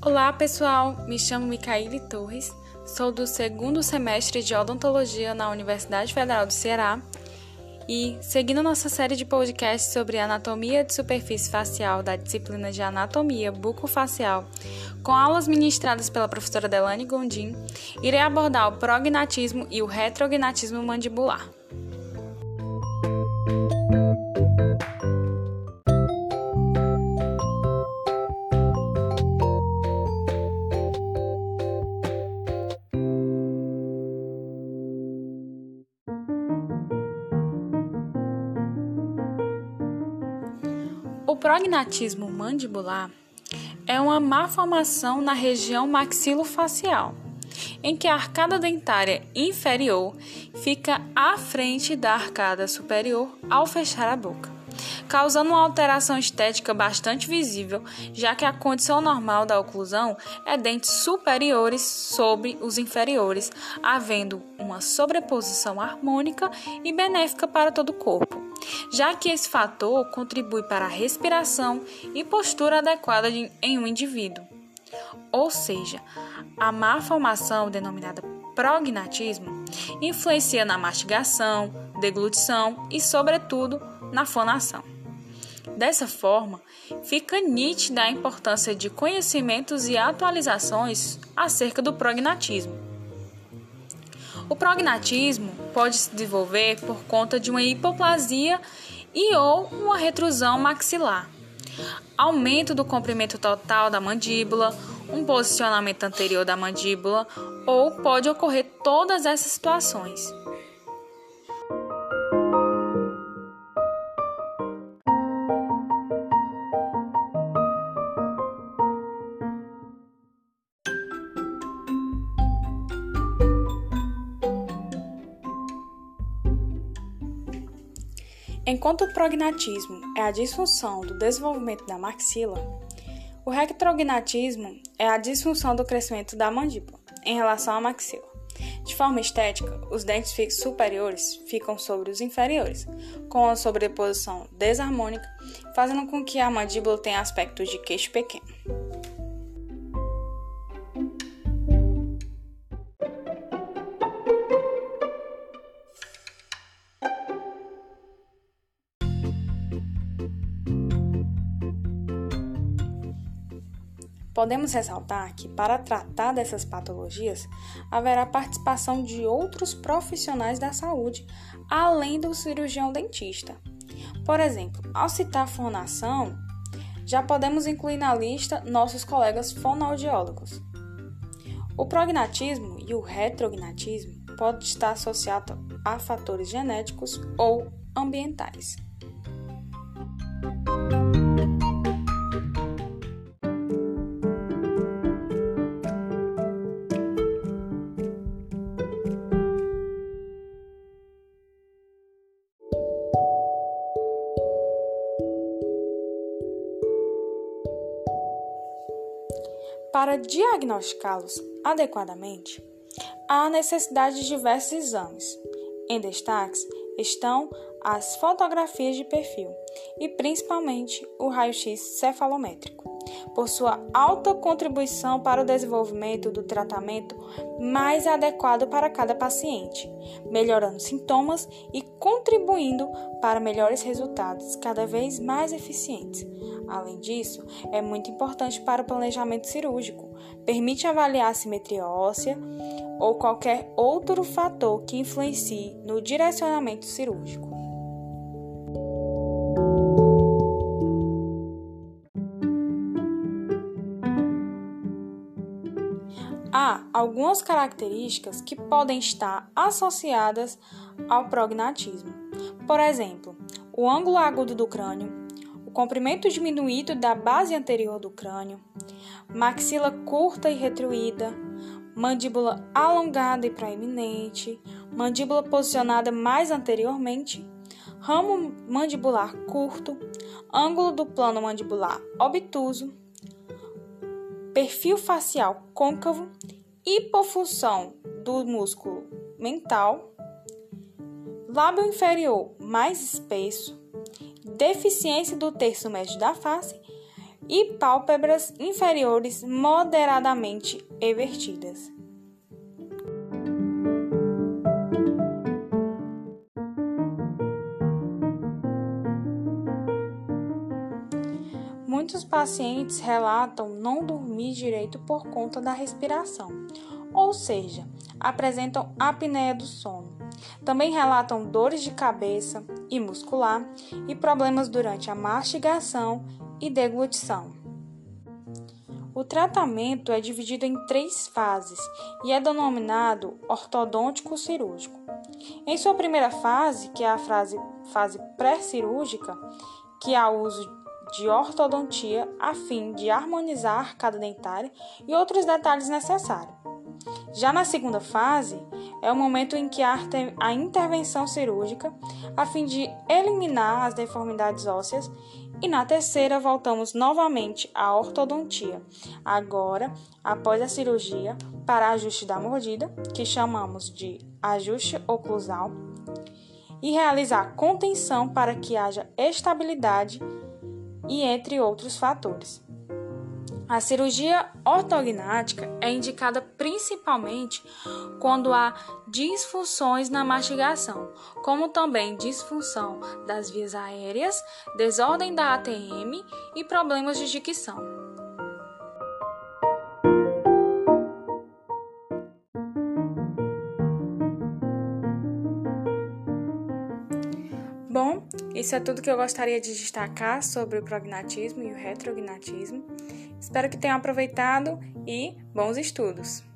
Olá, pessoal. Me chamo Micaíle Torres. Sou do segundo semestre de odontologia na Universidade Federal do Ceará. E, seguindo nossa série de podcasts sobre anatomia de superfície facial da disciplina de anatomia bucofacial, com aulas ministradas pela professora Delane Gondim, irei abordar o prognatismo e o retrognatismo mandibular. Prognatismo mandibular é uma malformação na região maxilofacial, em que a arcada dentária inferior fica à frente da arcada superior ao fechar a boca, causando uma alteração estética bastante visível, já que a condição normal da oclusão é dentes superiores sobre os inferiores, havendo uma sobreposição harmônica e benéfica para todo o corpo já que esse fator contribui para a respiração e postura adequada de, em um indivíduo. Ou seja, a má formação, denominada prognatismo, influencia na mastigação, deglutição e, sobretudo, na fonação. Dessa forma, fica nítida a importância de conhecimentos e atualizações acerca do prognatismo o prognatismo pode se desenvolver por conta de uma hipoplasia e ou uma retrusão maxilar, aumento do comprimento total da mandíbula, um posicionamento anterior da mandíbula ou pode ocorrer todas essas situações. Enquanto o prognatismo é a disfunção do desenvolvimento da maxila, o retrognatismo é a disfunção do crescimento da mandíbula em relação à maxila. De forma estética, os dentes superiores ficam sobre os inferiores, com uma sobreposição desarmônica, fazendo com que a mandíbula tenha aspecto de queixo pequeno. Podemos ressaltar que, para tratar dessas patologias, haverá participação de outros profissionais da saúde, além do cirurgião dentista. Por exemplo, ao citar fonação, já podemos incluir na lista nossos colegas fonoaudiólogos. O prognatismo e o retrognatismo podem estar associados a fatores genéticos ou ambientais. Para diagnosticá-los adequadamente, há necessidade de diversos exames. Em destaques estão as fotografias de perfil e principalmente o raio-x cefalométrico por sua alta contribuição para o desenvolvimento do tratamento mais adequado para cada paciente, melhorando sintomas e contribuindo para melhores resultados cada vez mais eficientes. Além disso, é muito importante para o planejamento cirúrgico, permite avaliar a simetria óssea ou qualquer outro fator que influencie no direcionamento cirúrgico. Há algumas características que podem estar associadas ao prognatismo. Por exemplo, o ângulo agudo do crânio, comprimento diminuído da base anterior do crânio, maxila curta e retruída, mandíbula alongada e proeminente, mandíbula posicionada mais anteriormente, ramo mandibular curto, ângulo do plano mandibular obtuso, perfil facial côncavo, hipofunção do músculo mental, lábio inferior mais espesso, deficiência do terço médio da face e pálpebras inferiores moderadamente evertidas. Muitos pacientes relatam não dormir direito por conta da respiração, ou seja, apresentam apneia do sono. Também relatam dores de cabeça e muscular e problemas durante a mastigação e deglutição. O tratamento é dividido em três fases e é denominado ortodôntico cirúrgico. Em sua primeira fase, que é a fase, fase pré-cirúrgica, que há uso de ortodontia a fim de harmonizar a arcada dentária e outros detalhes necessários. Já na segunda fase, é o momento em que há a intervenção cirúrgica a fim de eliminar as deformidades ósseas e na terceira voltamos novamente à ortodontia, agora após a cirurgia para ajuste da mordida, que chamamos de ajuste oclusal, e realizar contenção para que haja estabilidade e entre outros fatores. A cirurgia ortognática é indicada principalmente quando há disfunções na mastigação, como também disfunção das vias aéreas, desordem da ATM e problemas de dicção. Bom, isso é tudo que eu gostaria de destacar sobre o prognatismo e o retrognatismo. Espero que tenham aproveitado e bons estudos!